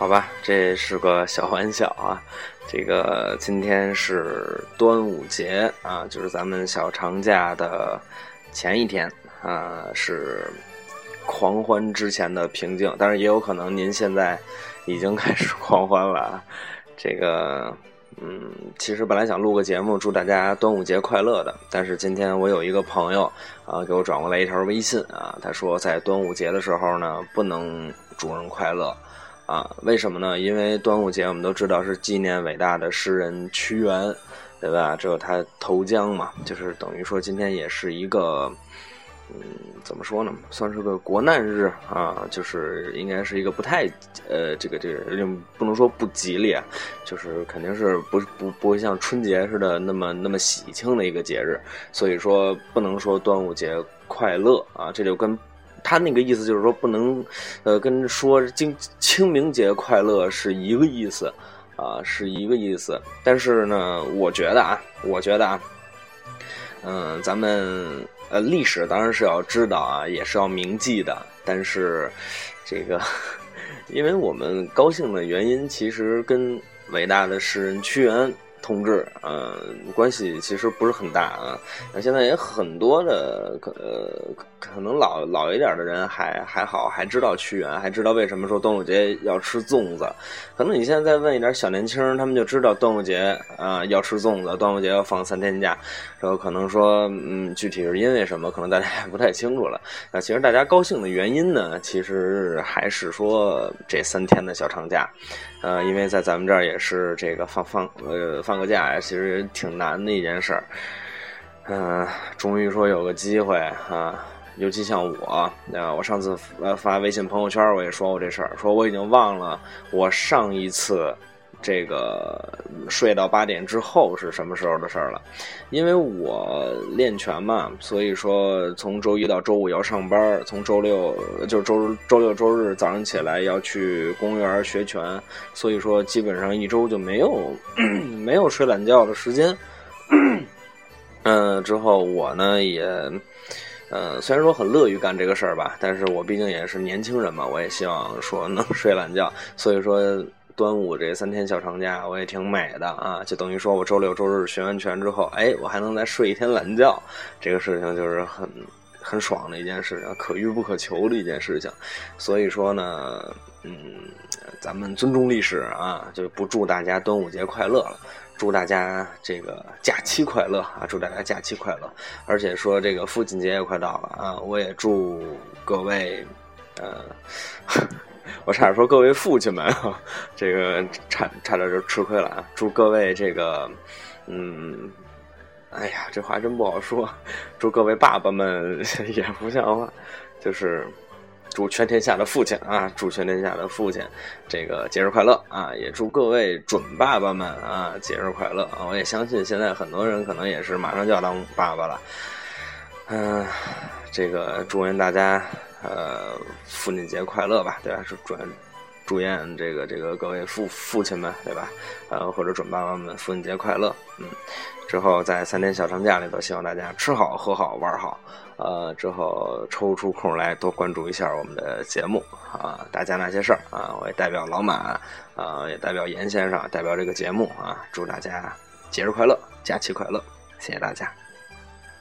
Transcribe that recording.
好吧，这是个小玩笑啊。这个今天是端午节啊，就是咱们小长假的前一天啊，是狂欢之前的平静。但是也有可能您现在已经开始狂欢了。这个。嗯，其实本来想录个节目，祝大家端午节快乐的。但是今天我有一个朋友啊，给我转过来一条微信啊，他说在端午节的时候呢，不能祝人快乐啊。为什么呢？因为端午节我们都知道是纪念伟大的诗人屈原，对吧？只有他投江嘛，就是等于说今天也是一个。嗯，怎么说呢？算是个国难日啊，就是应该是一个不太呃，这个这个不能说不吉利，就是肯定是不不不会像春节似的那么那么喜庆的一个节日，所以说不能说端午节快乐啊，这就跟他那个意思就是说不能呃跟说清清明节快乐是一个意思啊，是一个意思。但是呢，我觉得啊，我觉得啊，嗯，咱们。呃，历史当然是要知道啊，也是要铭记的。但是，这个，因为我们高兴的原因，其实跟伟大的诗人屈原。同志，嗯，关系其实不是很大啊。现在也很多的，可可能老老一点的人还还好，还知道屈原，还知道为什么说端午节要吃粽子。可能你现在再问一点小年轻，他们就知道端午节啊要吃粽子，端午节要放三天假。然后可能说，嗯，具体是因为什么，可能大家 也不太清楚了。那其实大家高兴的原因呢，其实还是说这三天的小长假。呃，因为在咱们这儿也是这个放放呃放个假，其实挺难的一件事儿。嗯，终于说有个机会啊，尤其像我，啊，我上次发微信朋友圈我也说过这事儿，说我已经忘了我上一次。这个睡到八点之后是什么时候的事儿了？因为我练拳嘛，所以说从周一到周五要上班，从周六就周周六周日早上起来要去公园学拳，所以说基本上一周就没有 没有睡懒觉的时间。嗯，之后我呢也，呃，虽然说很乐于干这个事儿吧，但是我毕竟也是年轻人嘛，我也希望说能 睡懒觉，所以说。端午这三天小长假，我也挺美的啊！就等于说我周六周日学完拳之后，哎，我还能再睡一天懒觉，这个事情就是很很爽的一件事情，可遇不可求的一件事情。所以说呢，嗯，咱们尊重历史啊，就不祝大家端午节快乐了，祝大家这个假期快乐啊！祝大家假期快乐，而且说这个父亲节也快到了啊，我也祝各位，呃。我差点说各位父亲们，这个差差点就吃亏了啊！祝各位这个，嗯，哎呀，这话真不好说。祝各位爸爸们 也不像话，就是祝全天下的父亲啊，祝全天下的父亲这个节日快乐啊！也祝各位准爸爸们啊，节日快乐！我也相信现在很多人可能也是马上就要当爸爸了，嗯，这个祝愿大家。呃，父亲节快乐吧，对吧？祝祝祝愿这个这个各位父父亲们，对吧？呃，或者准爸爸们，父亲节快乐。嗯，之后在三天小长假里头，希望大家吃好喝好玩好。呃，之后抽出空来多关注一下我们的节目啊，大家那些事儿啊，我也代表老马啊，也代表严先生，代表这个节目啊，祝大家节日快乐，假期快乐，谢谢大家。